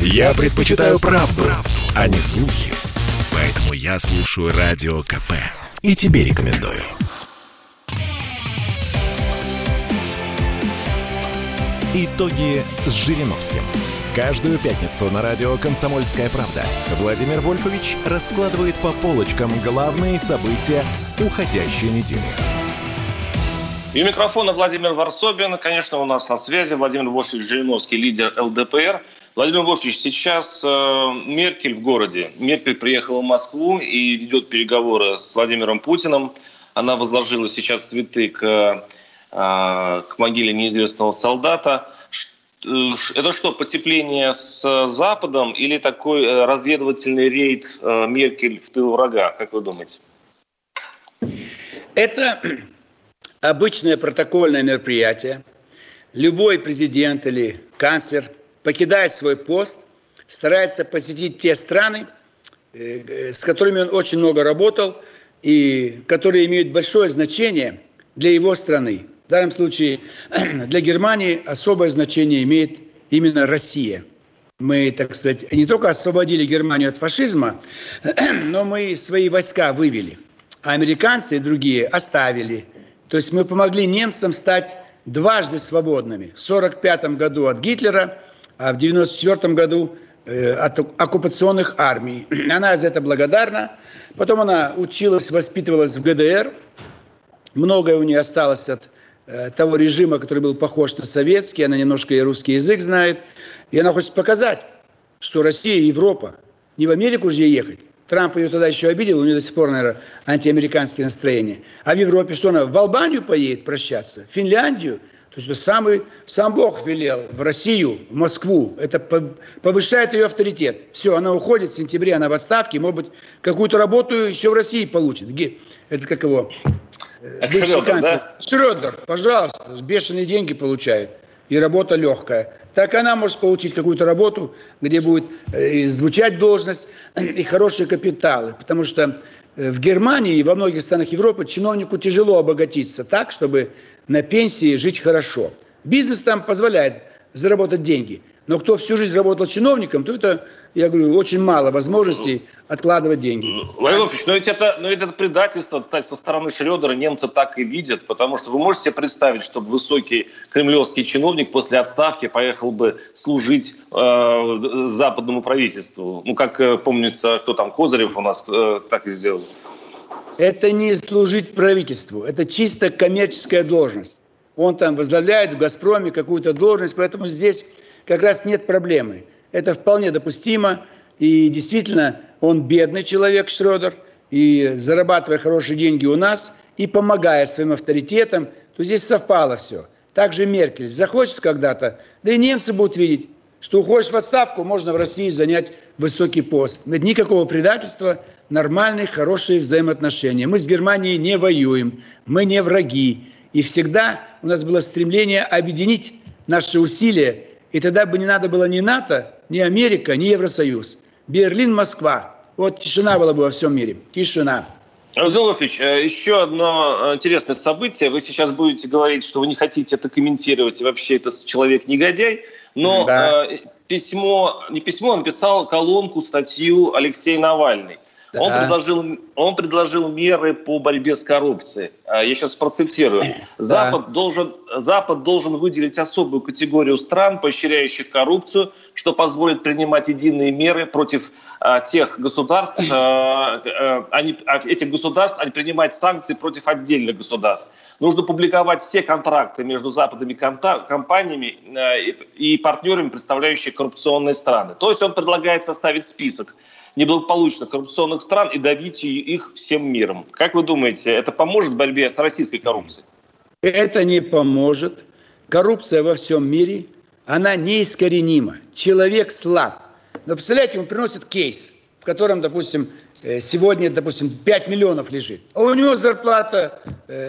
Я предпочитаю правду, правду, а не слухи. Поэтому я слушаю Радио КП. И тебе рекомендую. Итоги с Жириновским. Каждую пятницу на радио «Комсомольская правда» Владимир Вольфович раскладывает по полочкам главные события уходящей недели. И у микрофона Владимир Варсобин. Конечно, у нас на связи Владимир Вольфович Жириновский, лидер ЛДПР. Владимир Вольфович, сейчас э, Меркель в городе. Меркель приехала в Москву и ведет переговоры с Владимиром Путиным. Она возложила сейчас цветы к, э, к могиле неизвестного солдата. Э, это что, потепление с Западом или такой э, разведывательный рейд э, Меркель в тыл врага? Как вы думаете? Это обычное протокольное мероприятие. Любой президент или канцлер покидает свой пост, старается посетить те страны, э, с которыми он очень много работал и которые имеют большое значение для его страны. В данном случае для Германии особое значение имеет именно Россия. Мы, так сказать, не только освободили Германию от фашизма, но мы свои войска вывели, а американцы и другие оставили – то есть мы помогли немцам стать дважды свободными. В 1945 году от Гитлера, а в 1994 году э, от оккупационных армий. Она за это благодарна. Потом она училась, воспитывалась в ГДР. Многое у нее осталось от э, того режима, который был похож на советский. Она немножко и русский язык знает. И она хочет показать, что Россия и Европа не в Америку же ехать, Трамп ее тогда еще обидел, у нее до сих пор, наверное, антиамериканские настроения. А в Европе что она, в Албанию поедет прощаться, в Финляндию? То есть самый, сам Бог велел в Россию, в Москву. Это повышает ее авторитет. Все, она уходит в сентябре, она в отставке, может быть, какую-то работу еще в России получит. Это как его? Это Шрёдер, да? Шрёдер, пожалуйста, бешеные деньги получает и работа легкая. Так она может получить какую-то работу, где будет э, звучать должность и хорошие капиталы. Потому что э, в Германии и во многих странах Европы чиновнику тяжело обогатиться так, чтобы на пенсии жить хорошо. Бизнес там позволяет заработать деньги – но кто всю жизнь работал чиновником, то это, я говорю, очень мало возможностей откладывать деньги. Владимир Владимирович, но ведь это, но ведь это предательство, кстати, со стороны Шредера немцы так и видят, потому что вы можете себе представить, чтобы высокий кремлевский чиновник после отставки поехал бы служить э, западному правительству. Ну, как э, помнится, кто там, Козырев у нас э, так и сделал. Это не служить правительству, это чисто коммерческая должность. Он там возглавляет в «Газпроме» какую-то должность, поэтому здесь как раз нет проблемы. Это вполне допустимо. И действительно, он бедный человек, Шредер, и зарабатывая хорошие деньги у нас, и помогая своим авторитетам, то здесь совпало все. Также Меркель захочет когда-то, да и немцы будут видеть, что уходишь в отставку, можно в России занять высокий пост. Никакого предательства, нормальные, хорошие взаимоотношения. Мы с Германией не воюем, мы не враги. И всегда у нас было стремление объединить наши усилия и тогда бы не надо было ни НАТО, ни Америка, ни Евросоюз. Берлин, Москва. Вот тишина была бы во всем мире. Тишина. Золотович, э, еще одно э, интересное событие. Вы сейчас будете говорить, что вы не хотите это комментировать, и вообще это человек-негодяй. Но да. э, письмо, не письмо, он написал колонку, статью Алексей Навальный. Да. Он, предложил, он предложил меры по борьбе с коррупцией. А, я сейчас процитирую. Запад, да. должен, Запад должен выделить особую категорию стран, поощряющих коррупцию, что позволит принимать единые меры против а, тех государств, а, а, они, а, этих государств, а не принимать санкции против отдельных государств. Нужно публиковать все контракты между западными компаниями а, и, и партнерами, представляющими коррупционные страны. То есть он предлагает составить список неблагополучных коррупционных стран и давить их всем миром. Как вы думаете, это поможет в борьбе с российской коррупцией? Это не поможет. Коррупция во всем мире, она неискоренима. Человек слаб. Но представляете, он приносит кейс, в котором, допустим, э, сегодня, допустим, 5 миллионов лежит. А у него зарплата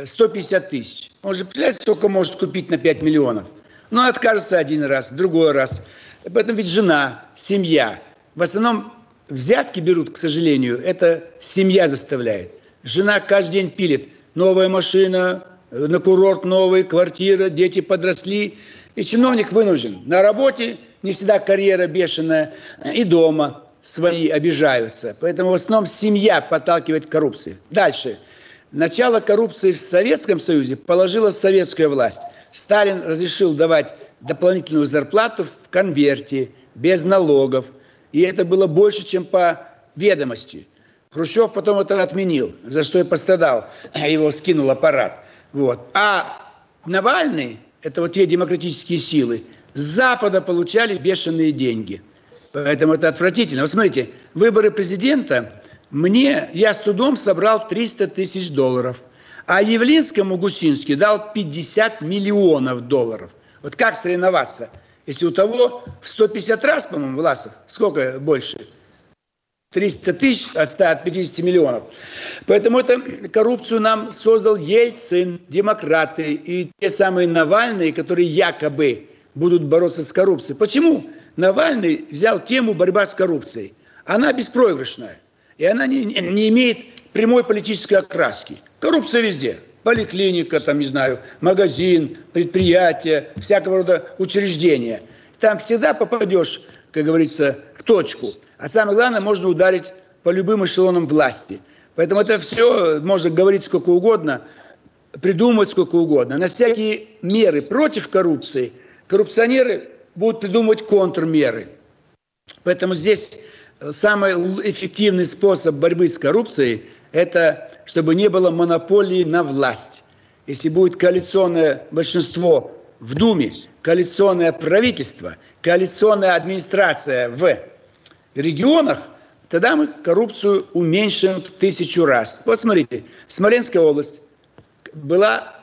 150 э, тысяч. Он же, представляете, сколько может купить на 5 миллионов? Ну, откажется один раз, другой раз. Поэтому ведь жена, семья. В основном взятки берут, к сожалению, это семья заставляет. Жена каждый день пилит. Новая машина, на курорт новый, квартира, дети подросли. И чиновник вынужден на работе не всегда карьера бешеная, и дома свои обижаются. Поэтому в основном семья подталкивает к коррупции. Дальше. Начало коррупции в Советском Союзе положила советская власть. Сталин разрешил давать дополнительную зарплату в конверте, без налогов. И это было больше, чем по ведомости. Хрущев потом это отменил, за что и пострадал. Его скинул аппарат. Вот. А Навальный, это вот те демократические силы, с Запада получали бешеные деньги. Поэтому это отвратительно. Вот смотрите, выборы президента, мне, я с трудом собрал 300 тысяч долларов. А Явлинскому Гусинский дал 50 миллионов долларов. Вот как соревноваться? Если у того в 150 раз, по-моему, Власов, сколько больше? 300 тысяч от 150 миллионов. Поэтому эту коррупцию нам создал Ельцин, демократы и те самые Навальные, которые якобы будут бороться с коррупцией. Почему Навальный взял тему борьба с коррупцией? Она беспроигрышная. И она не, не имеет прямой политической окраски. Коррупция везде. Поликлиника, там, не знаю, магазин, предприятие, всякого рода учреждения. Там всегда попадешь, как говорится, в точку. А самое главное, можно ударить по любым эшелонам власти. Поэтому это все можно говорить сколько угодно, придумывать сколько угодно. На всякие меры против коррупции коррупционеры будут придумывать контрмеры. Поэтому здесь самый эффективный способ борьбы с коррупцией – это чтобы не было монополии на власть. Если будет коалиционное большинство в Думе, коалиционное правительство, коалиционная администрация в регионах, тогда мы коррупцию уменьшим в тысячу раз. Вот смотрите, Смоленская область была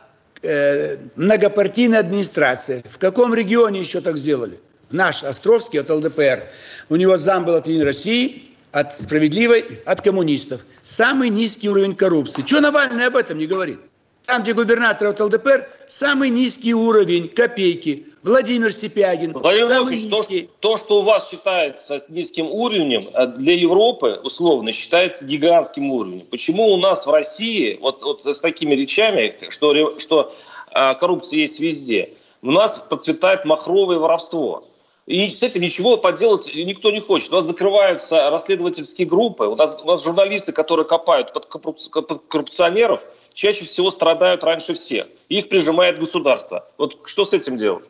э, многопартийная администрация. В каком регионе еще так сделали? Наш Островский от ЛДПР. У него зам был от Единой России, от справедливой, от коммунистов. Самый низкий уровень коррупции. Чего Навальный об этом не говорит? Там, где губернатор от ЛДПР, самый низкий уровень, копейки. Владимир Сипягин. Владимир Владимирович, то, то, что у вас считается низким уровнем, э, для Европы, условно, считается гигантским уровнем. Почему у нас в России, вот, вот с такими речами, что, что а, коррупция есть везде, у нас процветает махровое воровство. И с этим ничего поделать никто не хочет. У нас закрываются расследовательские группы, у нас, у нас журналисты, которые копают под коррупционеров, чаще всего страдают раньше всех. Их прижимает государство. Вот что с этим делать?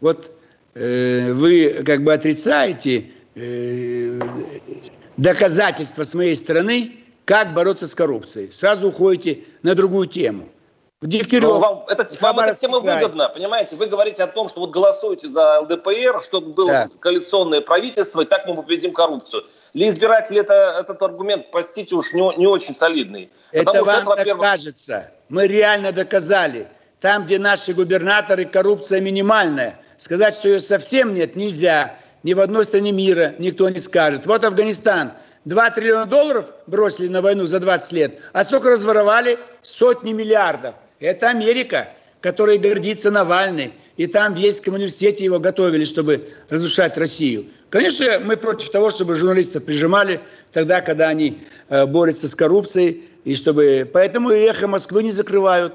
Вот э, вы как бы отрицаете э, доказательства с моей стороны, как бороться с коррупцией. Сразу уходите на другую тему. Дегтярев. Вам, это, вам эта тема выгодна, понимаете? Вы говорите о том, что вот голосуете за ЛДПР, чтобы было да. коалиционное правительство, и так мы победим коррупцию. Для избирателей это, этот аргумент, простите уж, не, не очень солидный. Это вам это, так кажется. Мы реально доказали. Там, где наши губернаторы, коррупция минимальная. Сказать, что ее совсем нет, нельзя. Ни в одной стране мира никто не скажет. Вот Афганистан. 2 триллиона долларов бросили на войну за 20 лет, а сколько разворовали? Сотни миллиардов. Это Америка, которой гордится Навальный. И там в Ельском университете его готовили, чтобы разрушать Россию. Конечно, мы против того, чтобы журналистов прижимали тогда, когда они э, борются с коррупцией. И чтобы... Поэтому «Эхо Москвы» не закрывают.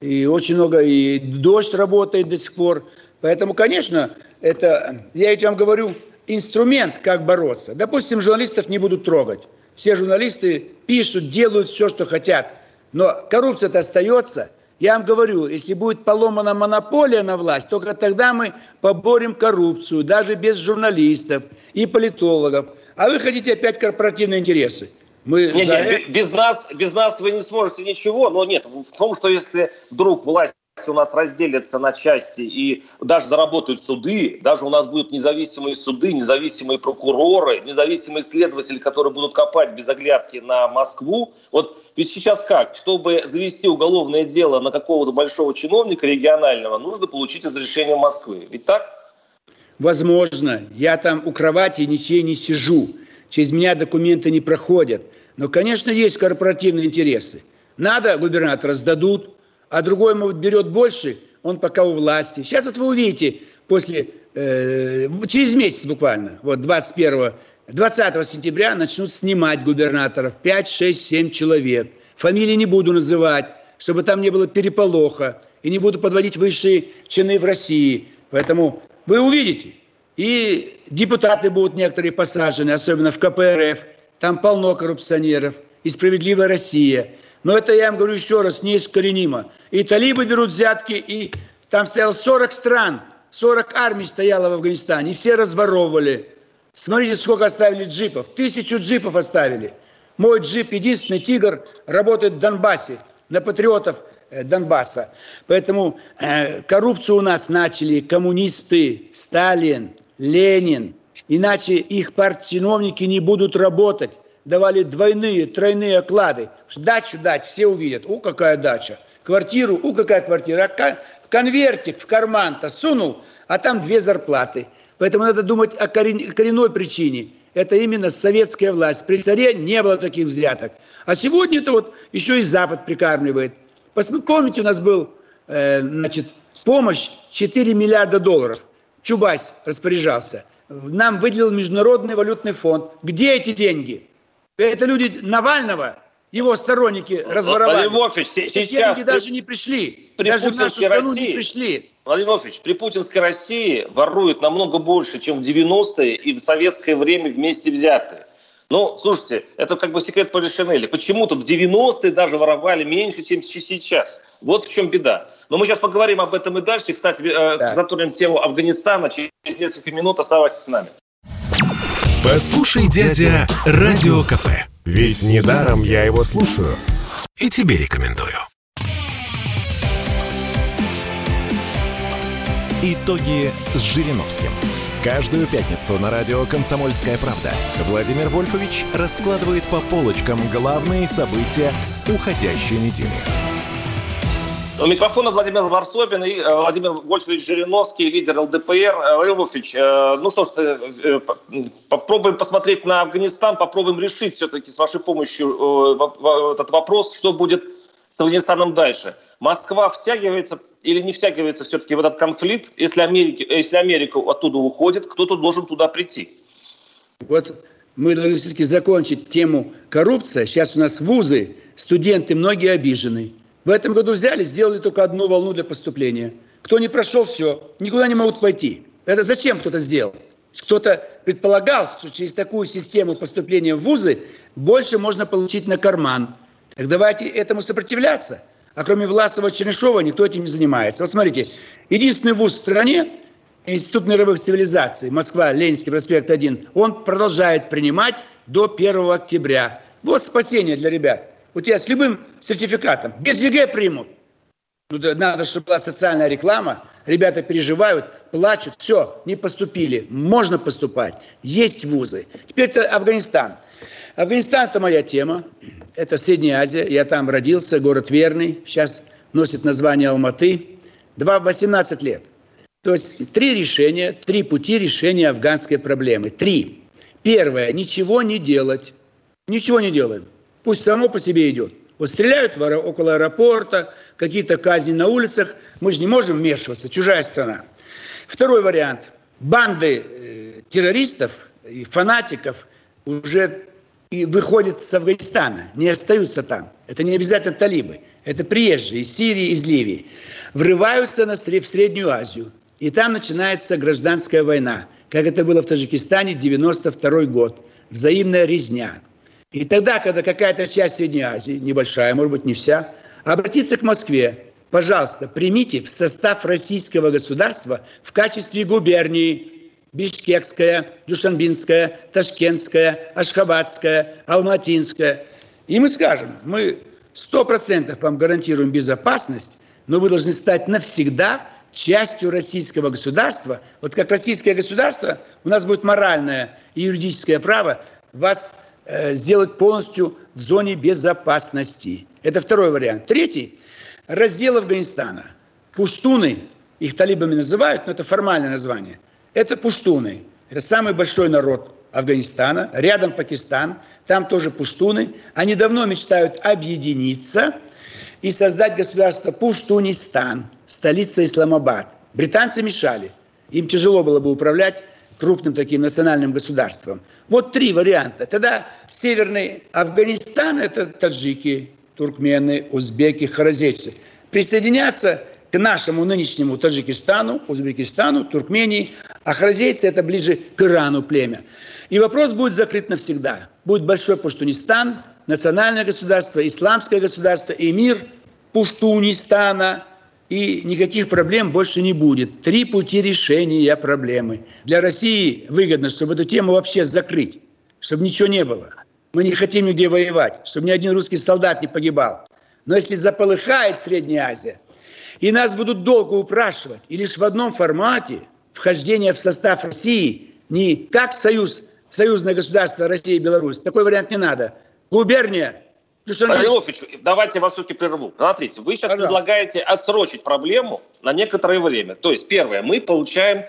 И очень много, и «Дождь» работает до сих пор. Поэтому, конечно, это, я ведь вам говорю, инструмент, как бороться. Допустим, журналистов не будут трогать. Все журналисты пишут, делают все, что хотят. Но коррупция-то остается – я вам говорю, если будет поломана монополия на власть, только тогда мы поборем коррупцию, даже без журналистов и политологов. А вы хотите опять корпоративные интересы. Мы нет, нет, без, нас, без нас вы не сможете ничего, но нет, в том, что если вдруг власть у нас разделятся на части и даже заработают суды, даже у нас будут независимые суды, независимые прокуроры, независимые следователи, которые будут копать без оглядки на Москву. Вот ведь сейчас как? Чтобы завести уголовное дело на какого-то большого чиновника регионального, нужно получить разрешение Москвы. Ведь так? Возможно. Я там у кровати ничей не сижу. Через меня документы не проходят. Но, конечно, есть корпоративные интересы. Надо, губернатора сдадут, а другой ему берет больше, он пока у власти. Сейчас вот вы увидите, после, э, через месяц буквально, вот 21 20 сентября начнут снимать губернаторов, 5, 6, 7 человек. Фамилии не буду называть, чтобы там не было переполоха, и не буду подводить высшие чины в России. Поэтому вы увидите, И депутаты будут некоторые посажены, особенно в КПРФ. Там полно коррупционеров. И «Справедливая Россия». Но это, я вам говорю еще раз, неискоренимо. И талибы берут взятки, и там стояло 40 стран, 40 армий стояло в Афганистане, и все разворовывали. Смотрите, сколько оставили джипов. Тысячу джипов оставили. Мой джип, единственный «Тигр», работает в Донбассе, на патриотов э, Донбасса. Поэтому э, коррупцию у нас начали коммунисты, Сталин, Ленин. Иначе их партчиновники не будут работать. Давали двойные, тройные оклады. Дачу дать, все увидят. У, какая дача. Квартиру, у, какая квартира. А конвертик в карман-то сунул, а там две зарплаты. Поэтому надо думать о коренной причине. Это именно советская власть. При царе не было таких взяток. А сегодня это вот еще и Запад прикармливает. Помните, у нас был э, значит, помощь 4 миллиарда долларов. Чубайс распоряжался. Нам выделил Международный валютный фонд. Где эти деньги? Это люди Навального, его сторонники разворовали. Владимир сейчас... Деньги даже не пришли. При даже в нашу России, не пришли. Владимир Вольфович, при путинской России воруют намного больше, чем в 90-е и в советское время вместе взятые. Ну, слушайте, это как бы секрет Полишинеля. Почему-то в 90-е даже воровали меньше, чем сейчас. Вот в чем беда. Но мы сейчас поговорим об этом и дальше. Кстати, э, да. затронем тему Афганистана. Через несколько минут оставайтесь с нами. Послушай, дядя, Радио КП. Ведь недаром я его слушаю. И тебе рекомендую. Итоги с Жириновским. Каждую пятницу на радио «Комсомольская правда» Владимир Вольфович раскладывает по полочкам главные события уходящей недели. У микрофона Владимир Варсобин и э, Владимир Вольфович Жириновский, лидер ЛДПР. Э, Вольфович, э, ну что ж, попробуем посмотреть на Афганистан, попробуем решить все-таки с вашей помощью этот вопрос, что будет с Афганистаном дальше. Москва втягивается или не втягивается все-таки в этот конфликт? Если, Америки, если Америка оттуда уходит, кто-то должен туда прийти. Вот мы должны все-таки закончить тему коррупция. Сейчас у нас вузы, студенты, многие обижены. В этом году взяли, сделали только одну волну для поступления. Кто не прошел, все, никуда не могут пойти. Это зачем кто-то сделал? Кто-то предполагал, что через такую систему поступления в вузы больше можно получить на карман. Так давайте этому сопротивляться. А кроме Власова Чернышова никто этим не занимается. Вот смотрите, единственный вуз в стране, Институт мировых цивилизаций, Москва, Ленинский проспект 1, он продолжает принимать до 1 октября. Вот спасение для ребят. У тебя с любым сертификатом, без ЕГЭ примут. Ну, да, надо, чтобы была социальная реклама. Ребята переживают, плачут. Все, не поступили. Можно поступать. Есть вузы. Теперь это Афганистан. Афганистан – это моя тема. Это Средняя Азия. Я там родился, город Верный. Сейчас носит название Алматы. Два, 18 лет. То есть три решения, три пути решения афганской проблемы. Три. Первое – ничего не делать. Ничего не делаем. Пусть само по себе идет. Вот стреляют в, около аэропорта, какие-то казни на улицах. Мы же не можем вмешиваться, чужая страна. Второй вариант. Банды э, террористов и фанатиков уже и выходят с Афганистана, не остаются там. Это не обязательно талибы. Это приезжие из Сирии, из Ливии. Врываются на, в Среднюю Азию. И там начинается гражданская война, как это было в Таджикистане 92 год. Взаимная резня. И тогда, когда какая-то часть Средней Азии, небольшая, может быть, не вся, обратится к Москве, пожалуйста, примите в состав российского государства в качестве губернии Бишкекская, Душанбинская, Ташкентская, Ашхабадская, Алматинская. И мы скажем, мы сто процентов вам гарантируем безопасность, но вы должны стать навсегда частью российского государства. Вот как российское государство, у нас будет моральное и юридическое право вас сделать полностью в зоне безопасности. Это второй вариант. Третий – раздел Афганистана. Пуштуны, их талибами называют, но это формальное название. Это пуштуны. Это самый большой народ Афганистана. Рядом Пакистан. Там тоже пуштуны. Они давно мечтают объединиться и создать государство Пуштунистан, столица Исламабад. Британцы мешали. Им тяжело было бы управлять крупным таким национальным государством. Вот три варианта. Тогда Северный Афганистан – это таджики, туркмены, узбеки, харазейцы. Присоединятся к нашему нынешнему Таджикистану, Узбекистану, Туркмении, а харзейцы это ближе к Ирану племя. И вопрос будет закрыт навсегда. Будет большой Пуштунистан, национальное государство, исламское государство и мир Пуштунистана, и никаких проблем больше не будет. Три пути решения проблемы. Для России выгодно, чтобы эту тему вообще закрыть, чтобы ничего не было. Мы не хотим нигде воевать, чтобы ни один русский солдат не погибал. Но если заполыхает Средняя Азия, и нас будут долго упрашивать, и лишь в одном формате вхождение в состав России, не как союз, союзное государство Россия и Беларусь, такой вариант не надо. Губерния, Владимирович, давайте вас все-таки прерву. Смотрите, вы сейчас Пожалуйста. предлагаете отсрочить проблему на некоторое время. То есть, первое, мы получаем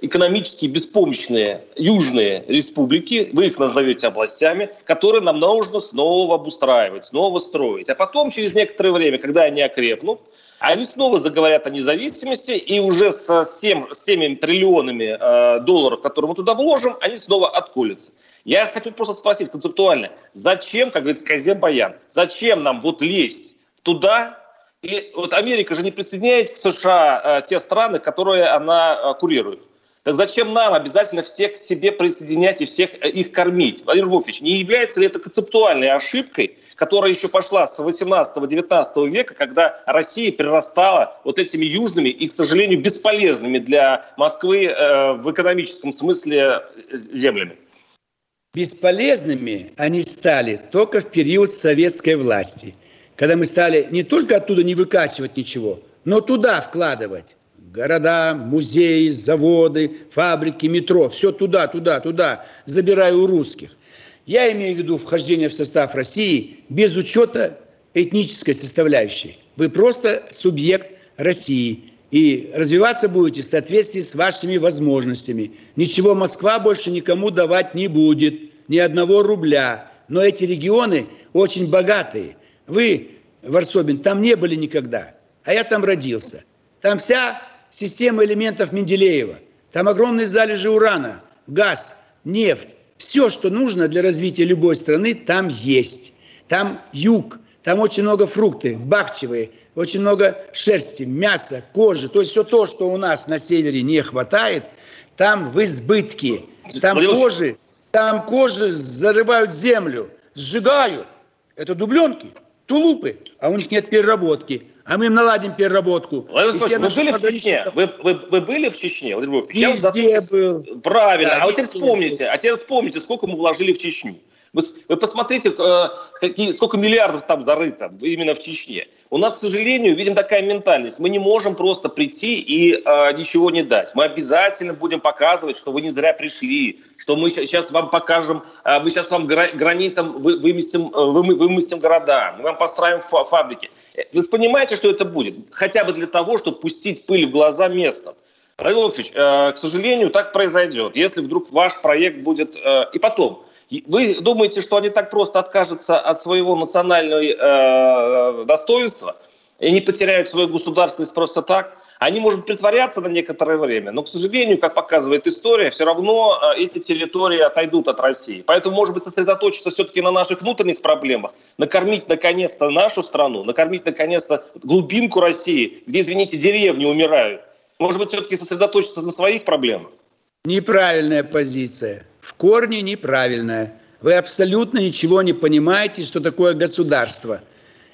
экономически беспомощные южные республики, вы их назовете областями, которые нам нужно снова обустраивать, снова строить. А потом, через некоторое время, когда они окрепнут, они снова заговорят о независимости, и уже с 7, с 7 триллионами э, долларов, которые мы туда вложим, они снова отколются. Я хочу просто спросить концептуально, зачем, как говорится, Казем Баян, зачем нам вот лезть туда, и вот Америка же не присоединяет к США э, те страны, которые она э, курирует. Так зачем нам обязательно всех к себе присоединять и всех э, их кормить? Владимир Вольфович, не является ли это концептуальной ошибкой, которая еще пошла с 18-19 века, когда Россия перерастала вот этими южными и, к сожалению, бесполезными для Москвы э, в экономическом смысле э, землями? Бесполезными они стали только в период советской власти, когда мы стали не только оттуда не выкачивать ничего, но туда вкладывать. Города, музеи, заводы, фабрики, метро, все туда, туда, туда, забираю у русских. Я имею в виду вхождение в состав России без учета этнической составляющей. Вы просто субъект России – и развиваться будете в соответствии с вашими возможностями. Ничего Москва больше никому давать не будет, ни одного рубля. Но эти регионы очень богатые. Вы, Варсобин, там не были никогда, а я там родился. Там вся система элементов Менделеева. Там огромные залежи урана, газ, нефть. Все, что нужно для развития любой страны, там есть. Там юг, там очень много фрукты, бахчевые, очень много шерсти, мяса, кожи. То есть все то, что у нас на севере не хватает, там в избытке. Там кожи, там кожи зарывают землю, сжигают. Это дубленки, тулупы, а у них нет переработки. А мы им наладим переработку. Владимир вы были в Чечне? Вы, вы, вы были в Чечне, Владимир Владимирович? Везде был. Правильно. Да, а вот теперь вспомните, а теперь вспомните, сколько мы вложили в Чечню. Вы, вы посмотрите, э, какие, сколько миллиардов там зарыто именно в Чечне. У нас, к сожалению, видим такая ментальность. Мы не можем просто прийти и э, ничего не дать. Мы обязательно будем показывать, что вы не зря пришли, что мы сейчас вам покажем, э, мы сейчас вам гранитом вы, выместим, э, вы, выместим города, мы вам построим фа фабрики. Вы понимаете, что это будет? Хотя бы для того, чтобы пустить пыль в глаза местным. Владимир э, к сожалению, так произойдет, если вдруг ваш проект будет... Э, и потом, вы думаете, что они так просто откажутся от своего национального э, достоинства и не потеряют свою государственность просто так? Они, может, притворяться на некоторое время, но, к сожалению, как показывает история, все равно э, эти территории отойдут от России. Поэтому, может быть, сосредоточиться все-таки на наших внутренних проблемах, накормить, наконец-то, нашу страну, накормить, наконец-то, глубинку России, где, извините, деревни умирают. Может быть, все-таки сосредоточиться на своих проблемах? Неправильная позиция в корне неправильная. Вы абсолютно ничего не понимаете, что такое государство.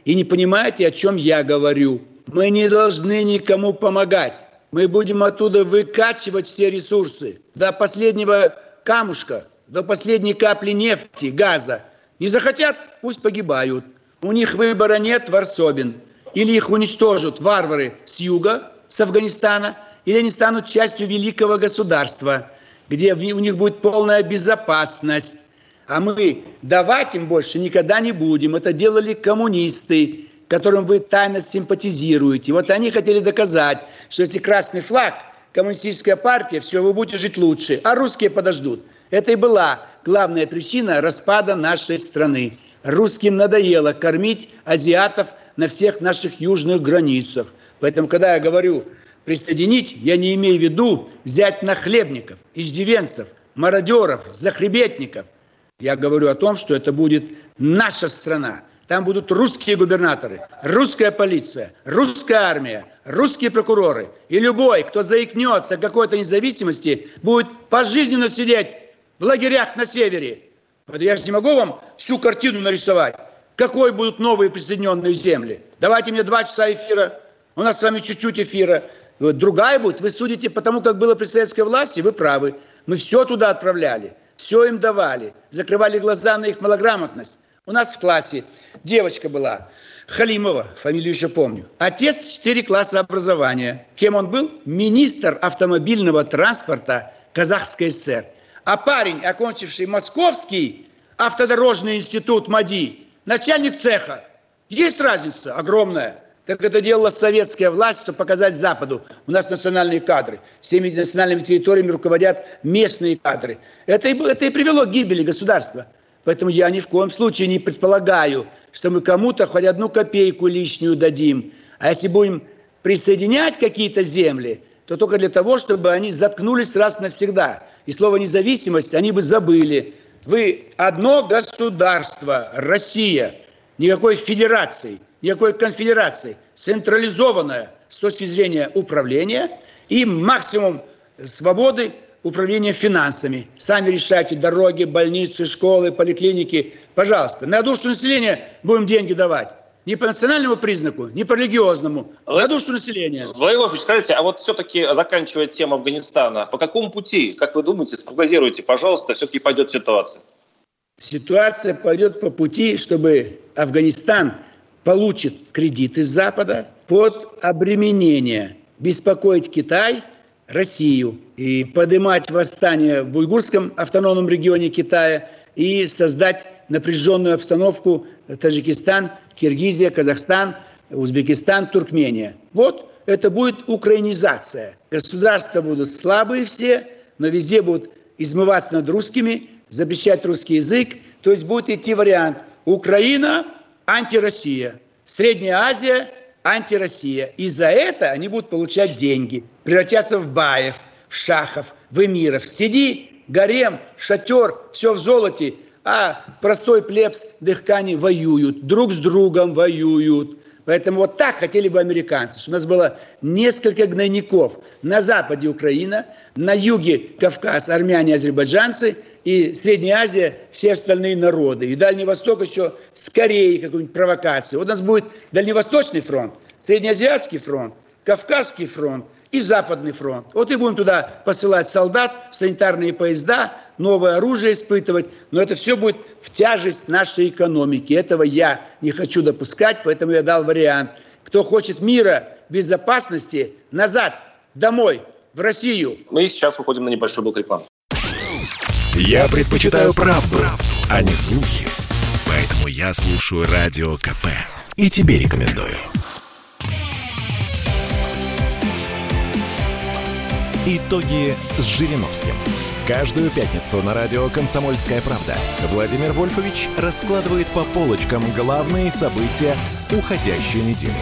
И не понимаете, о чем я говорю. Мы не должны никому помогать. Мы будем оттуда выкачивать все ресурсы до последнего камушка, до последней капли нефти, газа. Не захотят, пусть погибают. У них выбора нет, Варсобин. Или их уничтожат варвары с юга, с Афганистана, или они станут частью великого государства – где у них будет полная безопасность. А мы давать им больше никогда не будем. Это делали коммунисты, которым вы тайно симпатизируете. Вот они хотели доказать, что если красный флаг, коммунистическая партия, все, вы будете жить лучше, а русские подождут. Это и была главная причина распада нашей страны. Русским надоело кормить азиатов на всех наших южных границах. Поэтому, когда я говорю Присоединить я не имею в виду взять нахлебников, иждивенцев, мародеров, захребетников. Я говорю о том, что это будет наша страна. Там будут русские губернаторы, русская полиция, русская армия, русские прокуроры. И любой, кто заикнется какой-то независимости, будет пожизненно сидеть в лагерях на севере. Я же не могу вам всю картину нарисовать. Какой будут новые присоединенные земли? Давайте мне два часа эфира. У нас с вами чуть-чуть эфира. Другая будет. Вы судите по тому, как было при советской власти, вы правы. Мы все туда отправляли, все им давали, закрывали глаза на их малограмотность. У нас в классе девочка была, Халимова, фамилию еще помню. Отец 4 класса образования. Кем он был? Министр автомобильного транспорта Казахской ССР. А парень, окончивший Московский автодорожный институт МАДИ, начальник цеха. Есть разница огромная. Как это делала советская власть, чтобы показать Западу. У нас национальные кадры. Всеми национальными территориями руководят местные кадры. Это и, это и привело к гибели государства. Поэтому я ни в коем случае не предполагаю, что мы кому-то хоть одну копейку лишнюю дадим. А если будем присоединять какие-то земли, то только для того, чтобы они заткнулись раз навсегда. И слово «независимость» они бы забыли. Вы одно государство, Россия, никакой федерации, никакой конфедерации, централизованная с точки зрения управления и максимум свободы управление финансами. Сами решайте дороги, больницы, школы, поликлиники. Пожалуйста, на душу населения будем деньги давать. Не по национальному признаку, не по религиозному, на душу населения. Владимир Владимирович, скажите, а вот все-таки заканчивая тему Афганистана, по какому пути, как вы думаете, спрогнозируйте, пожалуйста, все-таки пойдет ситуация? Ситуация пойдет по пути, чтобы Афганистан получит кредит из Запада под обременение, беспокоить Китай – Россию и поднимать восстание в уйгурском автономном регионе Китая и создать напряженную обстановку Таджикистан, Киргизия, Казахстан, Узбекистан, Туркмения. Вот это будет украинизация. Государства будут слабые все, но везде будут измываться над русскими, запрещать русский язык. То есть будет идти вариант Украина, антироссия, Средняя Азия, антироссия. И за это они будут получать деньги, превратятся в баев, в шахов, в эмиров. Сиди, гарем, шатер, все в золоте, а простой плебс дыхкани воюют, друг с другом воюют. Поэтому вот так хотели бы американцы, чтобы у нас было несколько гнойников. На западе Украина, на юге Кавказ, армяне, азербайджанцы – и Средняя Азия, все остальные народы. И Дальний Восток еще с Кореей какую-нибудь провокацию. Вот у нас будет Дальневосточный фронт, Среднеазиатский фронт, Кавказский фронт и Западный фронт. Вот и будем туда посылать солдат, санитарные поезда, новое оружие испытывать. Но это все будет в тяжесть нашей экономики. Этого я не хочу допускать, поэтому я дал вариант. Кто хочет мира, безопасности, назад, домой, в Россию. Мы сейчас выходим на небольшой блок рекламы. Я предпочитаю правду, правду, а не слухи. Поэтому я слушаю Радио КП. И тебе рекомендую. Итоги с Жириновским. Каждую пятницу на радио «Комсомольская правда» Владимир Вольфович раскладывает по полочкам главные события уходящей недели.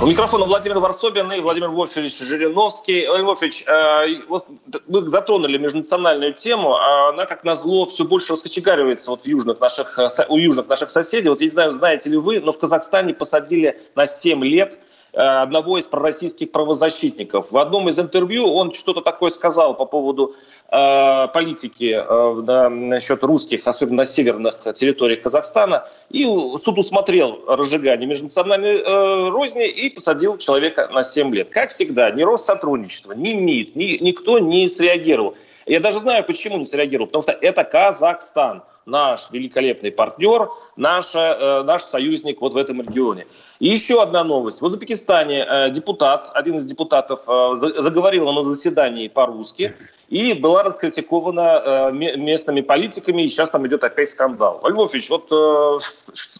У микрофона Владимир Варсобин и Владимир Вольфович Жириновский. Владимир Вольфович, э, вот мы затронули межнациональную тему, а она, как назло, все больше раскочегаривается вот в южных наших, э, у южных наших соседей. Вот я не знаю, знаете ли вы, но в Казахстане посадили на 7 лет одного из пророссийских правозащитников. В одном из интервью он что-то такое сказал по поводу Э, политики э, да, насчет русских, особенно на северных территориях Казахстана. И суд усмотрел разжигание межнациональной э, розни и посадил человека на 7 лет. Как всегда, ни Россотрудничество, ни МИД, ни, никто не среагировал. Я даже знаю, почему не среагировал. Потому что это Казахстан, наш великолепный партнер, наш, э, наш союзник вот в этом регионе. И еще одна новость. В Узбекистане э, депутат, один из депутатов э, заговорил на заседании по-русски и была раскритикована э, местными политиками, и сейчас там идет опять скандал. Львович, вот э,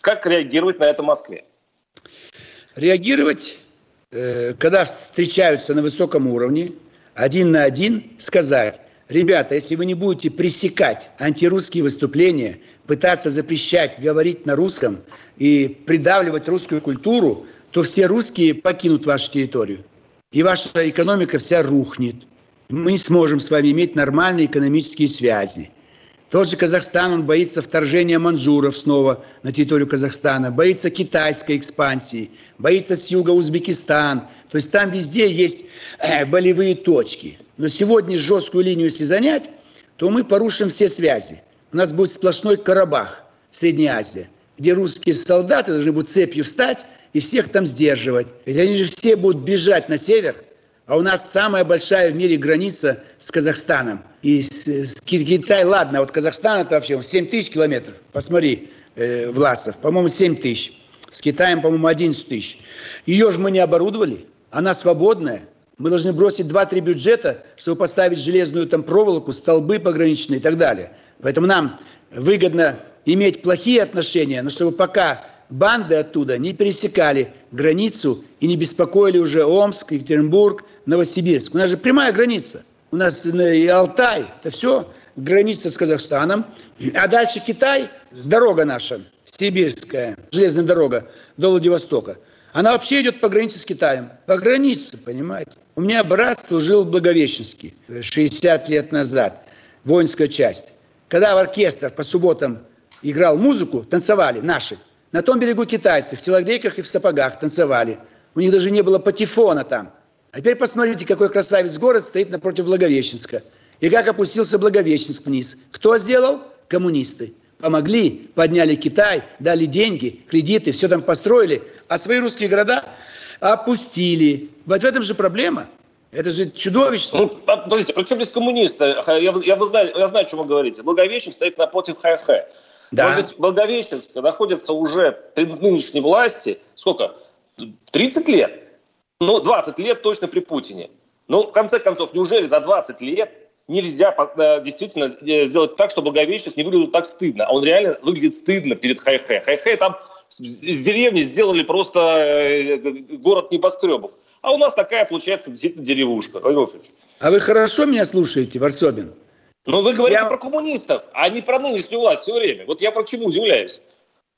как реагировать на это Москве? Реагировать, э, когда встречаются на высоком уровне, один на один, сказать, ребята, если вы не будете пресекать антирусские выступления, пытаться запрещать говорить на русском и придавливать русскую культуру, то все русские покинут вашу территорию. И ваша экономика вся рухнет мы не сможем с вами иметь нормальные экономические связи. Тот же Казахстан, он боится вторжения манжуров снова на территорию Казахстана, боится китайской экспансии, боится с юга Узбекистан. То есть там везде есть э, болевые точки. Но сегодня жесткую линию, если занять, то мы порушим все связи. У нас будет сплошной Карабах, Средняя Азия, где русские солдаты должны будут цепью встать и всех там сдерживать. Ведь они же все будут бежать на север, а у нас самая большая в мире граница с Казахстаном. И с, с Китай, ладно, вот Казахстан это вообще 7 тысяч километров. Посмотри, э, Власов, по-моему, 7 тысяч. С Китаем, по-моему, 11 тысяч. Ее же мы не оборудовали. Она свободная. Мы должны бросить 2-3 бюджета, чтобы поставить железную там проволоку, столбы пограничные и так далее. Поэтому нам выгодно иметь плохие отношения, но чтобы пока банды оттуда не пересекали границу и не беспокоили уже Омск, Екатеринбург, Новосибирск. У нас же прямая граница. У нас и Алтай, это все граница с Казахстаном. А дальше Китай, дорога наша, сибирская, железная дорога до Владивостока. Она вообще идет по границе с Китаем. По границе, понимаете. У меня брат служил в Благовещенске 60 лет назад, воинская часть. Когда в оркестр по субботам играл музыку, танцевали наши – на том берегу китайцы в телогрейках и в сапогах танцевали. У них даже не было патефона там. А теперь посмотрите, какой красавец город стоит напротив Благовещенска. И как опустился Благовещенск вниз. Кто сделал? Коммунисты. Помогли, подняли Китай, дали деньги, кредиты, все там построили, а свои русские города опустили. Вот в этом же проблема. Это же чудовищно. Ну, подождите, при чем здесь коммунисты? Я, я, я, знаю, я знаю, о чем вы говорите. Благовещенск стоит напротив Хай-Хэ. Да. Но ведь Благовещенск находится уже при нынешней власти, сколько? 30 лет. Ну, 20 лет точно при Путине. Ну, в конце концов, неужели за 20 лет нельзя э, действительно э, сделать так, чтобы Благовещенск не выглядел так стыдно? А он реально выглядит стыдно перед Хай-Хэ. Хай-Хэ там из деревни сделали просто э, город небоскребов. А у нас такая, получается, действительно деревушка. А вы хорошо меня слушаете, Варсобин? Но вы говорите я... про коммунистов, а не про нынешнюю власть все время. Вот я почему удивляюсь.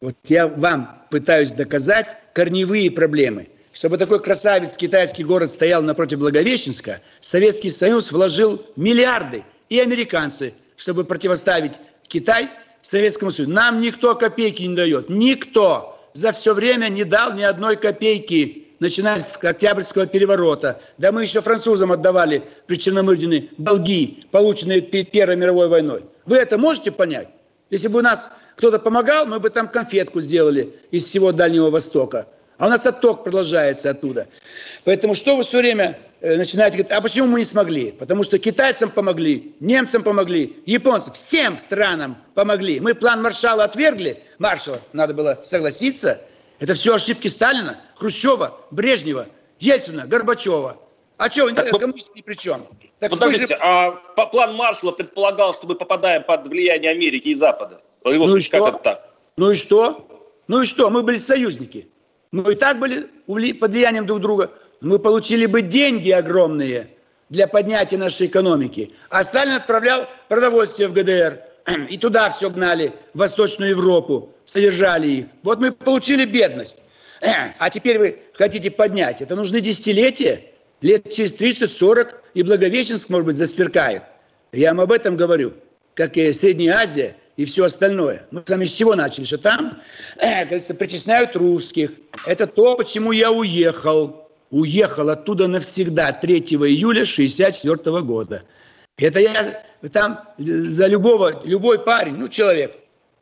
Вот я вам пытаюсь доказать корневые проблемы. Чтобы такой красавец китайский город стоял напротив Благовещенска, Советский Союз вложил миллиарды и американцы, чтобы противоставить Китай Советскому Союзу. Нам никто копейки не дает. Никто за все время не дал ни одной копейки начиная с Октябрьского переворота. Да мы еще французам отдавали при Черномырдине долги, полученные перед Первой мировой войной. Вы это можете понять? Если бы у нас кто-то помогал, мы бы там конфетку сделали из всего Дальнего Востока. А у нас отток продолжается оттуда. Поэтому что вы все время э, начинаете говорить, а почему мы не смогли? Потому что китайцам помогли, немцам помогли, японцам, всем странам помогли. Мы план Маршала отвергли, маршала, надо было согласиться – это все ошибки Сталина, Хрущева, Брежнева, Ельцина, Горбачева. А что, так, коммунисты ни при чем? Так подождите, же... а план Маршалла предполагал, что мы попадаем под влияние Америки и Запада? Его ну и что? Как это так? Ну и что? Ну и что? Мы были союзники. Мы и так были под влиянием друг друга. Мы получили бы деньги огромные для поднятия нашей экономики. А Сталин отправлял продовольствие в ГДР. И туда все гнали, в Восточную Европу, содержали их. Вот мы получили бедность. А теперь вы хотите поднять. Это нужны десятилетия. Лет через 30-40 и Благовещенск, может быть, засверкает. Я вам об этом говорю. Как и Средняя Азия и все остальное. Мы с вами с чего начали? Что там, э, кажется, притесняют русских. Это то, почему я уехал. Уехал оттуда навсегда 3 июля 1964 года. Это я там за любого, любой парень, ну, человек,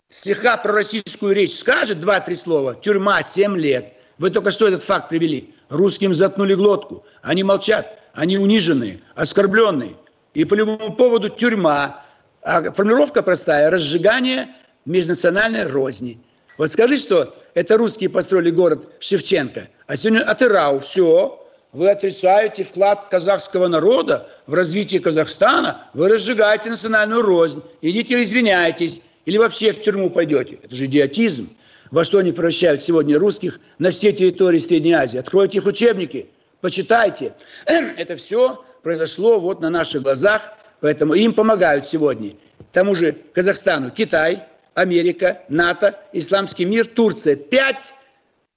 слегка пророссийскую речь скажет два-три слова, тюрьма 7 лет. Вы только что этот факт привели. Русским заткнули глотку. Они молчат. Они униженные, оскорбленные. И по любому поводу тюрьма. А формулировка простая. Разжигание межнациональной розни. Вот скажи, что это русские построили город Шевченко, а сегодня Атырау, все, вы отрицаете вклад казахского народа в развитие Казахстана, вы разжигаете национальную рознь, идите извиняйтесь, или вообще в тюрьму пойдете. Это же идиотизм. Во что они превращают сегодня русских на все территории Средней Азии. Откройте их учебники, почитайте. Это все произошло вот на наших глазах, поэтому им помогают сегодня. Тому же Казахстану Китай, Америка, НАТО, Исламский мир, Турция. Пять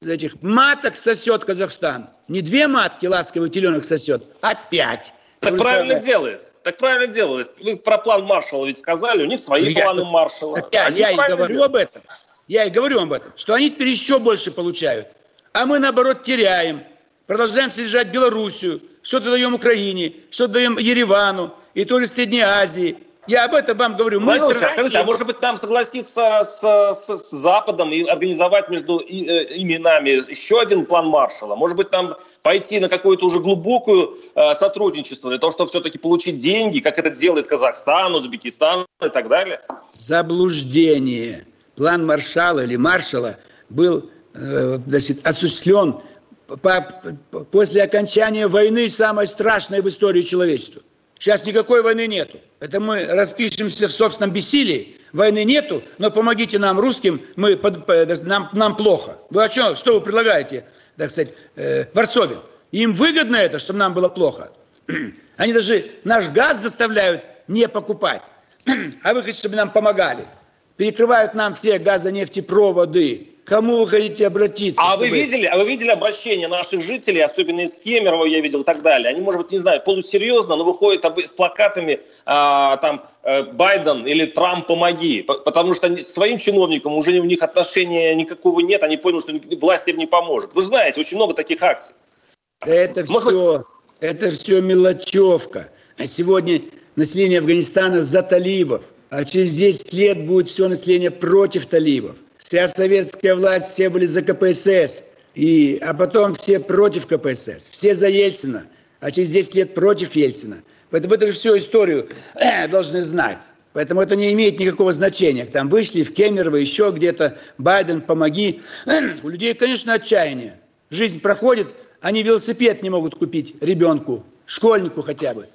этих маток сосет Казахстан. Не две матки ласковый теленок сосет, а пять. Так правильно делает. Так правильно делают. Вы про план Маршала ведь сказали, у них свои я, планы Маршала. Я, я и говорю делают. об этом. Я и говорю об этом, что они теперь еще больше получают. А мы, наоборот, теряем. Продолжаем содержать Белоруссию, что-то даем Украине, что-то даем Еревану, и тоже Средней Азии. Я об этом вам говорю. Мы Владимир тратим... скажите, а может быть нам согласиться с, с, с Западом и организовать между и, э, ими нами еще один план Маршала? Может быть нам пойти на какое-то уже глубокое э, сотрудничество для того, чтобы все-таки получить деньги, как это делает Казахстан, Узбекистан и так далее? Заблуждение. План Маршала или Маршала был э, значит, осуществлен после окончания войны самой страшной в истории человечества. Сейчас никакой войны нету. Это мы распишемся в собственном бессилии. Войны нету, но помогите нам, русским, мы, под, нам, нам плохо. Вы о чем? Что вы предлагаете, так сказать, э, Варсовин? Им выгодно это, чтобы нам было плохо. Они даже наш газ заставляют не покупать. А вы хотите, чтобы нам помогали. Перекрывают нам все газонефтепроводы. Кому вы хотите обратиться? А чтобы... вы видели, а вы видели обращение наших жителей, особенно из Кемерово я видел и так далее. Они, может быть, не знаю, полусерьезно, но выходят с плакатами а, там э, Байден или Трамп помоги, потому что к своим чиновникам уже у них отношения никакого нет, они поняли, что власть им не поможет. Вы знаете, очень много таких акций. Да это может все, это все мелочевка. А сегодня население Афганистана за талибов, а через 10 лет будет все население против талибов. Вся советская власть, все были за КПСС, и, а потом все против КПСС, все за Ельцина, а через 10 лет против Ельцина. Поэтому это же всю историю э, должны знать. Поэтому это не имеет никакого значения. Там вышли в Кемерово, еще где-то, Байден, помоги. У людей, конечно, отчаяние. Жизнь проходит, они велосипед не могут купить ребенку, школьнику хотя бы.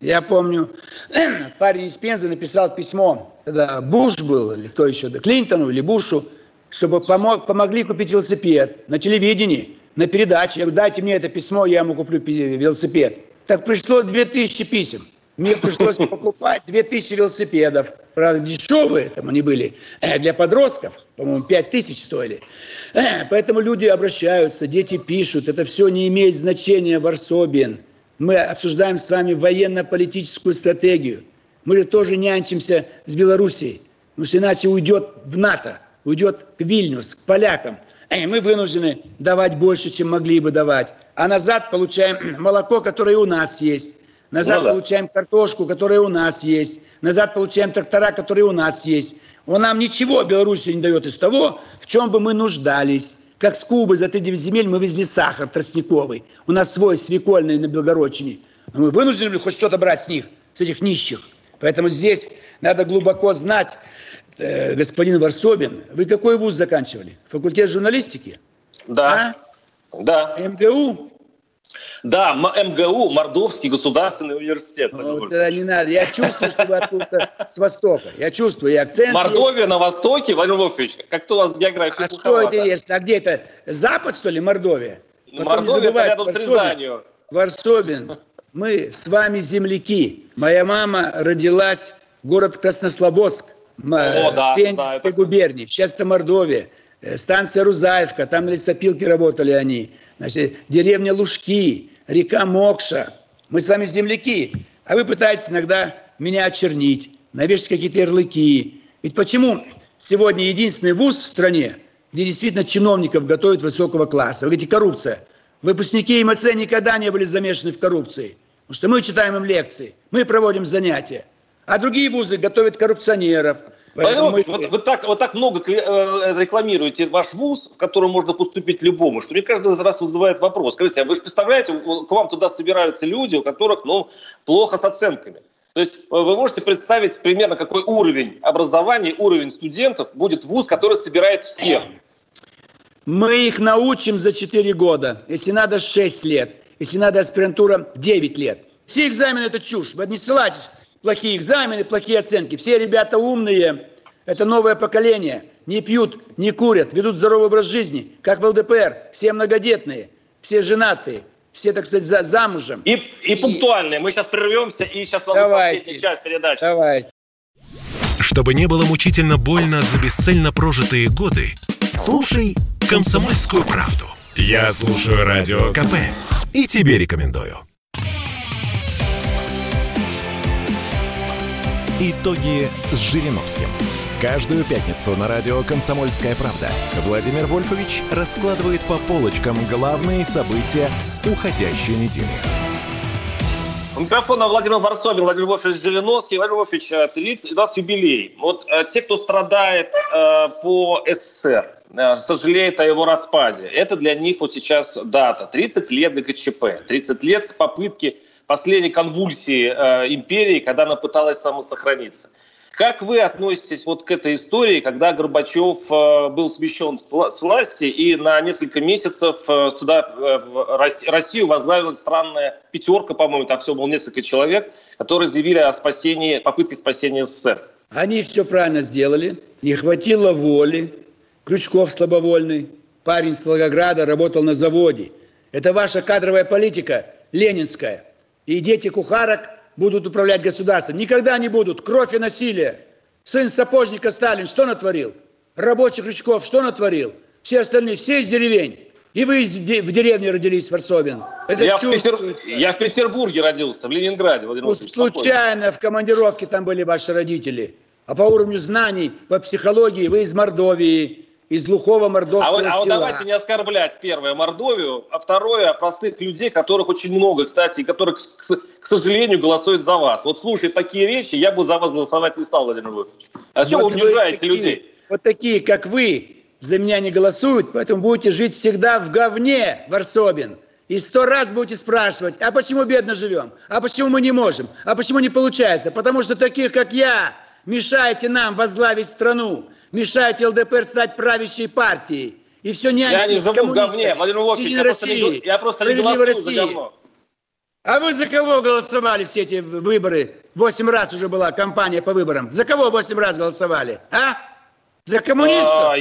Я помню, парень из Пензы написал письмо, когда Буш был, или кто еще, Клинтону или Бушу, чтобы помог, помогли купить велосипед на телевидении, на передаче. Я говорю, дайте мне это письмо, я ему куплю велосипед. Так пришло 2000 писем. Мне пришлось покупать 2000 велосипедов. Правда, дешевые там они были. Э, для подростков, по-моему, 5000 стоили. Э, поэтому люди обращаются, дети пишут. Это все не имеет значения, Варсобин. Мы обсуждаем с вами военно-политическую стратегию. Мы же тоже нянчимся с Белоруссией. Потому что иначе уйдет в НАТО, уйдет к Вильнюс, к полякам. И мы вынуждены давать больше, чем могли бы давать. А назад получаем молоко, которое у нас есть. Назад ну, да. получаем картошку, которая у нас есть. Назад получаем трактора, которые у нас есть. Он нам ничего Белоруссии не дает из того, в чем бы мы нуждались. Как с Кубы за 39 земель мы везли сахар тростниковый. У нас свой свекольный на Белгородчине. Мы вынуждены были хоть что-то брать с них, с этих нищих. Поэтому здесь надо глубоко знать, э, господин Варсобин, вы какой вуз заканчивали? Факультет журналистики? Да. А? Да. МГУ? Да, МГУ, Мордовский государственный университет. Ну, вот не надо. Я чувствую, что вы откуда с востока. Я чувствую, и акцент Мордовия есть. на востоке, Владимир Вольфович. Как-то у вас география А что это есть? А где это? Запад, что ли, Мордовия? Потом Мордовия это рядом Варсобин, с Рязанью. Варсобин, мы с вами земляки. Моя мама родилась в город Краснослободск, О, да, Пензенской да, это... губернии. Сейчас это Мордовия. Э, станция Рузаевка, там на лесопилке работали они. Значит, деревня Лужки, река Мокша. Мы с вами земляки, а вы пытаетесь иногда меня очернить, навешать какие-то ярлыки. Ведь почему сегодня единственный вуз в стране, где действительно чиновников готовят высокого класса? Вы говорите, коррупция. Выпускники МС никогда не были замешаны в коррупции. Потому что мы читаем им лекции, мы проводим занятия. А другие вузы готовят коррупционеров – Поэтому мы... вот, вы так, вот так много э, рекламируете ваш вуз, в котором можно поступить любому, что мне каждый раз вызывает вопрос. Скажите, а вы же представляете, к вам туда собираются люди, у которых ну, плохо с оценками. То есть э, вы можете представить примерно, какой уровень образования, уровень студентов будет вуз, который собирает всех. Мы их научим за 4 года, если надо 6 лет, если надо аспирантура 9 лет. Все экзамены – это чушь. Вы не ссылайтесь плохие экзамены, плохие оценки. Все ребята умные, это новое поколение. Не пьют, не курят, ведут здоровый образ жизни, как в ЛДПР. Все многодетные, все женатые, все, так сказать, за, замужем. И, и, и пунктуальные. Мы сейчас прервемся, и сейчас вам последняя часть передачи. Давайте. Чтобы не было мучительно больно за бесцельно прожитые годы, слушай «Комсомольскую правду». Я слушаю Радио КП и тебе рекомендую. Итоги с Жириновским. Каждую пятницу на радио «Комсомольская правда» Владимир Вольфович раскладывает по полочкам главные события уходящей недели. У микрофона Владимир Варсобин, Владимир Вольфович Жириновский. Владимир Вольфович, 30, у нас юбилей. Вот э, те, кто страдает э, по СССР, э, сожалеет о его распаде, это для них вот сейчас дата. 30 лет ГКЧП, 30 лет попытки последней конвульсии э, империи, когда она пыталась самосохраниться. Как вы относитесь вот к этой истории, когда Горбачев э, был смещен с власти и на несколько месяцев э, сюда, э, в Россию возглавила странная пятерка, по-моему, так все было несколько человек, которые заявили о спасении, попытке спасения СССР? Они все правильно сделали, не хватило воли. Крючков слабовольный, парень с Волгограда, работал на заводе. Это ваша кадровая политика ленинская и дети кухарок будут управлять государством. Никогда не будут. Кровь и насилие. Сын сапожника Сталин что натворил? Рабочих Крючков что натворил? Все остальные, все из деревень. И вы из, в деревне родились, Варсобин. Это я, в Петер... я в Петербурге родился, в Ленинграде. Ну, случайно в командировке там были ваши родители. А по уровню знаний, по психологии вы из Мордовии, из глухого мордовского а, села. А вот давайте не оскорблять, первое, Мордовию, а второе, простых людей, которых очень много, кстати, и которых, к, к сожалению, голосуют за вас. Вот слушая такие речи, я бы за вас голосовать не стал, Владимир Вольфович. А что вот вы унижаете такие, людей? Вот такие, как вы, за меня не голосуют, поэтому будете жить всегда в говне, Варсобин. И сто раз будете спрашивать, а почему бедно живем? А почему мы не можем? А почему не получается? Потому что таких, как я, мешаете нам возглавить страну, мешаете ЛДПР стать правящей партией. И все не Я не живу в говне, Владимир Вольфович, я, просто не, я просто не голосую России. за говно. А вы за кого голосовали все эти выборы? Восемь раз уже была кампания по выборам. За кого восемь раз голосовали? А? За коммунистов? А,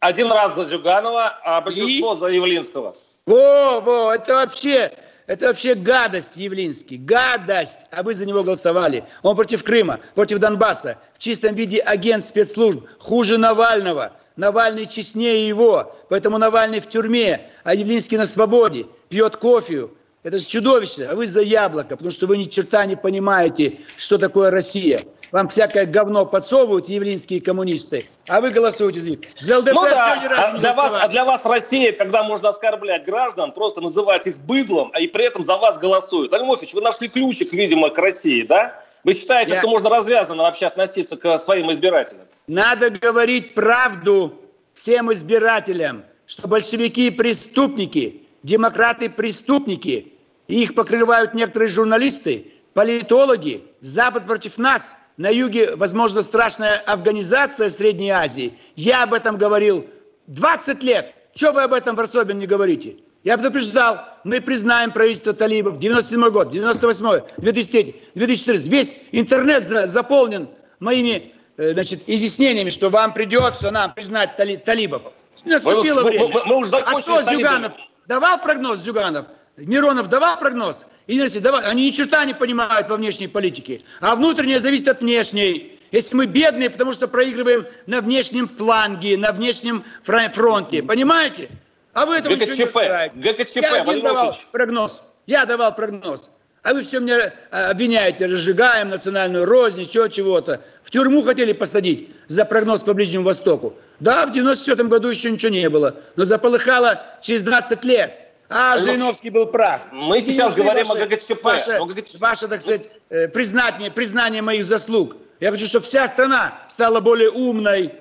один раз за Зюганова, а большинство И? за Явлинского. Во, во, это вообще это вообще гадость, Явлинский, гадость. А вы за него голосовали. Он против Крыма, против Донбасса. В чистом виде агент спецслужб. Хуже Навального. Навальный честнее его. Поэтому Навальный в тюрьме, а Явлинский на свободе. Пьет кофе. Это же чудовище. А вы за яблоко, потому что вы ни черта не понимаете, что такое Россия. Вам всякое говно подсовывают явлинские коммунисты, а вы голосуете за них. За ЛДПР ну да, а для, вас, а для вас Россия, когда можно оскорблять граждан, просто называть их быдлом, а и при этом за вас голосуют. Альмофич, вы нашли ключик, видимо, к России, да? Вы считаете, Я... что можно развязанно вообще относиться к своим избирателям? Надо говорить правду всем избирателям, что большевики преступники, демократы преступники, и их покрывают некоторые журналисты, политологи, Запад против нас – на юге, возможно, страшная афганизация Средней Азии. Я об этом говорил 20 лет. Чего вы об этом, Варсобин, не говорите? Я предупреждал, мы признаем правительство талибов. 97 год, 98 2003, 2014. Весь интернет заполнен моими э, значит, изъяснениями, что вам придется нам признать тали, талибов. Наступило мы, время. Мы, мы, мы уже а что Зюганов? Давал прогноз Зюганов? Миронов давал прогноз? Единицы давал. Они ни черта не понимают во внешней политике. А внутренняя зависит от внешней. Если мы бедные, потому что проигрываем на внешнем фланге, на внешнем фронте. Понимаете? А вы этого ГКЧП. ничего не ГКЧП, Я один давал прогноз. Я давал прогноз. А вы все мне а, обвиняете, разжигаем национальную рознь, еще чего-то. В тюрьму хотели посадить за прогноз по Ближнему Востоку. Да, в 94 году еще ничего не было, но заполыхало через 20 лет. А Жириновский был прав. Мы сейчас говорим ваше, о ГКЧП. Ваше, о ГКЧП. ваше, так сказать, э, признание, признание моих заслуг. Я хочу, чтобы вся страна стала более умной.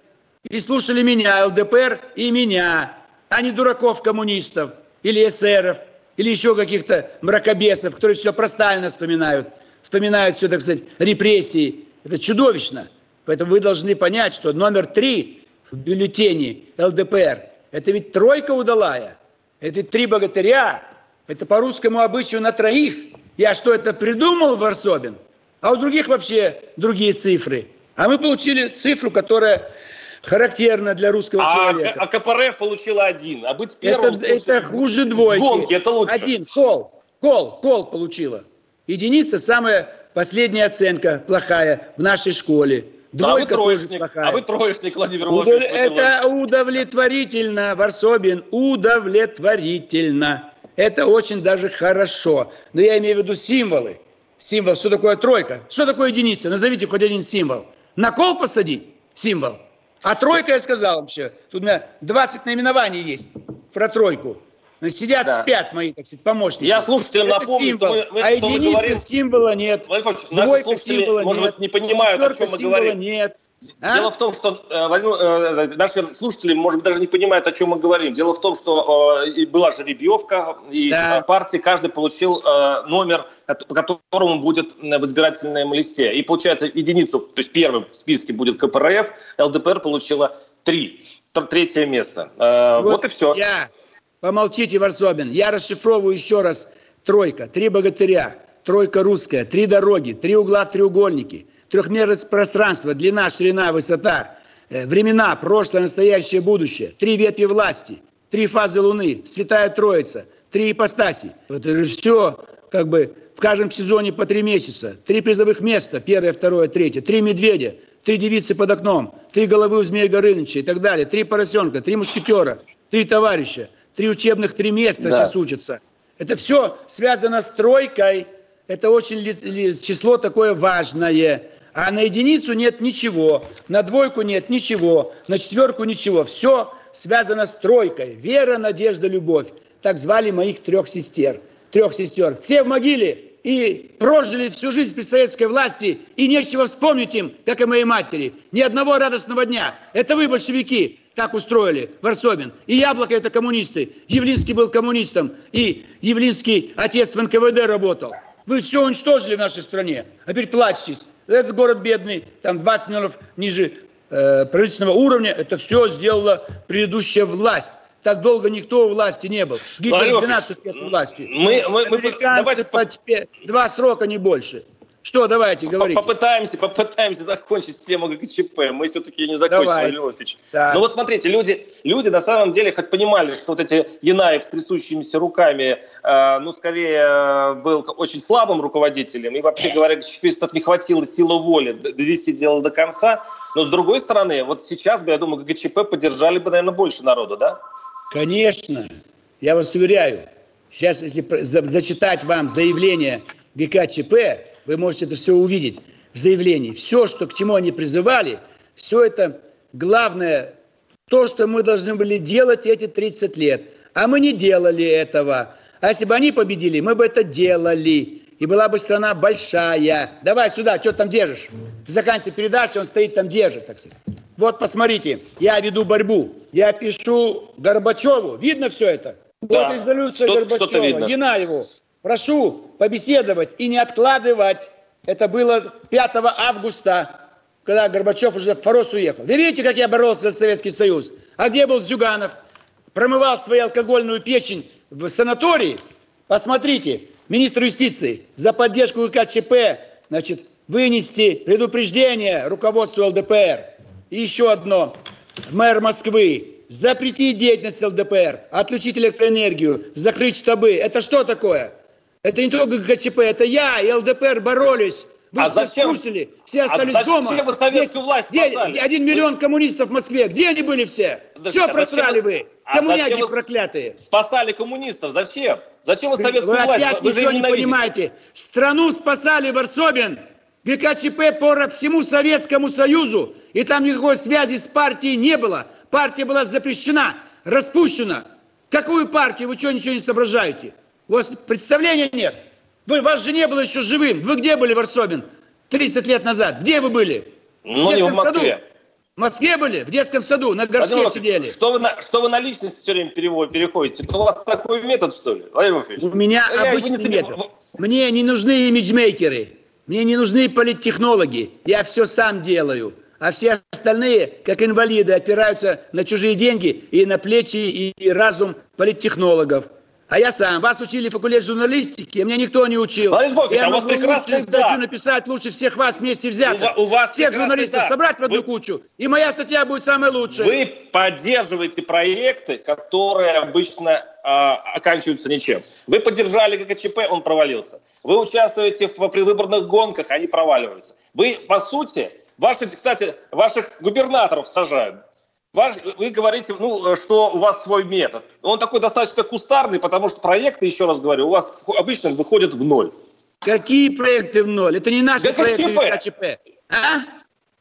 И слушали меня, ЛДПР, и меня, а не дураков-коммунистов, или эсеров, или еще каких-то мракобесов, которые все про Сталина вспоминают. Вспоминают все, так сказать, репрессии. Это чудовищно. Поэтому вы должны понять, что номер три в бюллетене ЛДПР – это ведь тройка удалая. Это три богатыря. Это по русскому обычаю на троих. Я что, это придумал, Варсобин? А у других вообще другие цифры. А мы получили цифру, которая характерна для русского а, человека. А КПРФ получила один, а быть первым... Это, это хуже двойки. Гонки, это лучше. Один, кол, кол, кол получила. Единица самая последняя оценка плохая в нашей школе. Двойка а вы троечник, а вы троечник, Владимир Владимирович. Это удовлетворительно, Варсобин, удовлетворительно. Это очень даже хорошо. Но я имею в виду символы. символ. Что такое тройка? Что такое единица? Назовите хоть один символ. На кол посадить символ. А тройка, я сказал вообще, тут у меня 20 наименований есть про тройку. Сидят, да. спят мои, так сказать, помощники. Я слушателям Это напомню, символ. что мы, а что единицы говорим... символа нет. Владимир наши слушатели, символа может быть, не понимают, о чем мы говорим. нет. А? Дело в том, что э, э, наши слушатели, может быть, даже не понимают, о чем мы говорим. Дело в том, что э, была жеребьевка, и да. партии каждый получил э, номер, по которому будет в избирательном листе. И получается единицу, то есть первым в списке будет КПРФ, ЛДПР получила три, третье место. Э, вот, вот и все. Я, помолчите, Варсобин, я расшифровываю еще раз. Тройка, три богатыря, тройка русская, три дороги, три угла в треугольнике – трехмерное пространство, длина, ширина, высота, э, времена, прошлое, настоящее, будущее, три ветви власти, три фазы Луны, Святая Троица, три ипостаси. Это же все как бы в каждом сезоне по три месяца, три призовых места, первое, второе, третье, три медведя, три девицы под окном, три головы у змея Горыныча и так далее, три поросенка, три мушкетера, три товарища, три учебных три места да. сейчас учатся. Это все связано с тройкой. Это очень число такое важное. А на единицу нет ничего, на двойку нет ничего, на четверку ничего. Все связано с тройкой. Вера, надежда, любовь. Так звали моих трех сестер. Трех сестер. Все в могиле и прожили всю жизнь при советской власти, и нечего вспомнить им, как и моей матери. Ни одного радостного дня. Это вы, большевики, так устроили, Варсобин. И Яблоко это коммунисты. Явлинский был коммунистом, и Явлинский отец в НКВД работал. Вы все уничтожили в нашей стране. А теперь плачьтесь. Этот город бедный, там 20 миллионов ниже э, правительственного уровня. Это все сделала предыдущая власть. Так долго никто у власти не был. Гитлер 12 лет у власти. Мы, мы, мы, давайте... по, два срока, не больше. Что, давайте, говорите. Попытаемся, попытаемся закончить тему ГКЧП. Мы все-таки не закончим, Владимир Вольфович. Да. Ну вот смотрите, люди, люди на самом деле хоть понимали, что вот эти Янаев с трясущимися руками, э, ну, скорее, э, был очень слабым руководителем. И вообще говоря, ГКЧПистов не хватило силы воли довести дело до конца. Но с другой стороны, вот сейчас бы, я думаю, ГКЧП поддержали бы, наверное, больше народу, да? Конечно. Я вас уверяю. Сейчас, если зачитать вам заявление ГКЧП, вы можете это все увидеть в заявлении. Все, что, к чему они призывали, все это главное, то, что мы должны были делать эти 30 лет. А мы не делали этого. А если бы они победили, мы бы это делали. И была бы страна большая. Давай сюда, что ты там держишь? Заканчивается передача, он стоит там держит, так сказать. Вот посмотрите, я веду борьбу. Я пишу Горбачеву. Видно все это? Да. Вот резолюция что, Горбачева, Янаеву. Прошу побеседовать и не откладывать. Это было 5 августа, когда Горбачев уже в Форос уехал. Вы видите, как я боролся за Советский Союз? А где был Зюганов? Промывал свою алкогольную печень в санатории. Посмотрите, министр юстиции за поддержку КЧП, значит, вынести предупреждение руководству ЛДПР. И еще одно. Мэр Москвы запретить деятельность ЛДПР, отключить электроэнергию, закрыть штабы. Это что такое? Это не только ГКЧП, это я и ЛДПР боролись. Вы а все зачем? Скрутили, все а остались а зачем дома. вы советскую власть где, Один миллион коммунистов в Москве. Где они были все? Подождите, все а просрали вы. А Коммуняки проклятые. Спасали коммунистов. Зачем? Зачем вы советскую вы власть? Опять вы ничего не понимаете. Страну спасали Варсобин. ГКЧП по всему Советскому Союзу. И там никакой связи с партией не было. Партия была запрещена, распущена. Какую партию? Вы что, ничего не соображаете? У вас представления нет. Вы, вас же не было еще живым. Вы где были, Варсобин, 30 лет назад? Где вы были? Ну, не в Москве. Саду? В Москве были? В детском саду, на горшке Владимир, сидели. Что вы, на, что вы на личность все время переходите? У вас такой метод, что ли, Владимир У меня Я, обычный не метод. Мне не нужны имиджмейкеры. Мне не нужны политтехнологи. Я все сам делаю. А все остальные, как инвалиды, опираются на чужие деньги и на плечи и разум политтехнологов. А я сам. Вас учили в факультете журналистики, меня никто не учил. Владимир Львович, а у вас прекрасный статью написать лучше всех вас вместе взятых. У, у вас всех журналистов да. собрать в одну Вы... кучу, и моя статья будет самая лучшая. Вы поддерживаете проекты, которые обычно э, оканчиваются ничем. Вы поддержали ГКЧП, он провалился. Вы участвуете в предвыборных гонках, они проваливаются. Вы, по сути, ваши, кстати, ваших губернаторов сажают. Вы говорите, ну, что у вас свой метод. Он такой достаточно кустарный, потому что проекты, еще раз говорю, у вас обычно выходят в ноль. Какие проекты в ноль? Это не наши проекты ГКЧП. А?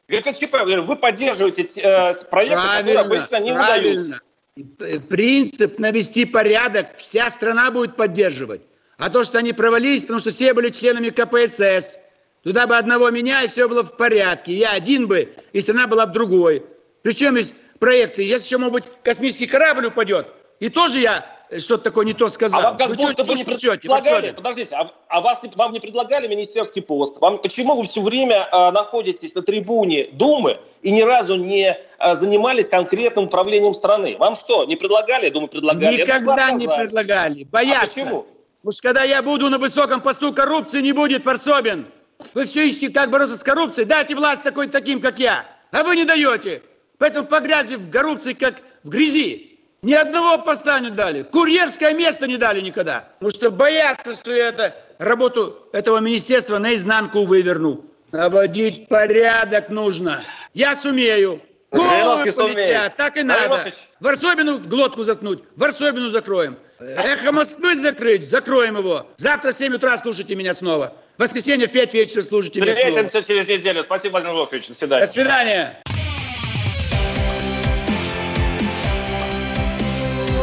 ГКЧП, вы поддерживаете э, проекты, правильно, которые обычно не правильно. удаются. Принцип навести порядок вся страна будет поддерживать. А то, что они провалились, потому что все были членами КПСС. Туда бы одного меня, и все было в порядке. Я один бы, и страна была бы другой. Причем есть проекты. Если еще, может быть, космический корабль упадет, и тоже я что-то такое не то сказал. А вам как вы будто бы не предлагали, подождите, а, а вас, вам не предлагали министерский пост? Вам, почему вы все время э, находитесь на трибуне Думы и ни разу не э, занимались конкретным управлением страны? Вам что, не предлагали? Я думаю, предлагали. Никогда не предлагали. Боятся. А почему? Потому что когда я буду на высоком посту, коррупции не будет, Варсобин. Вы все ищете, как бороться с коррупцией. Дайте власть такой таким, как я. А вы не даете. Поэтому погрязли в коррупции, как в грязи. Ни одного поста не дали. Курьерское место не дали никогда. Потому что боятся, что я это, работу этого министерства наизнанку выверну. Наводить порядок нужно. Я сумею. Головы полетят, так и надо. Варсобину глотку заткнуть, Варсобину закроем. Эхо Москвы закрыть, закроем его. Завтра в 7 утра слушайте меня снова. В воскресенье в 5 вечера слушайте меня снова. Встретимся через неделю. Спасибо, Владимир Вольфович. До свидания. До свидания.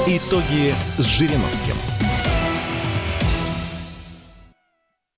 Итоги с Жириновским.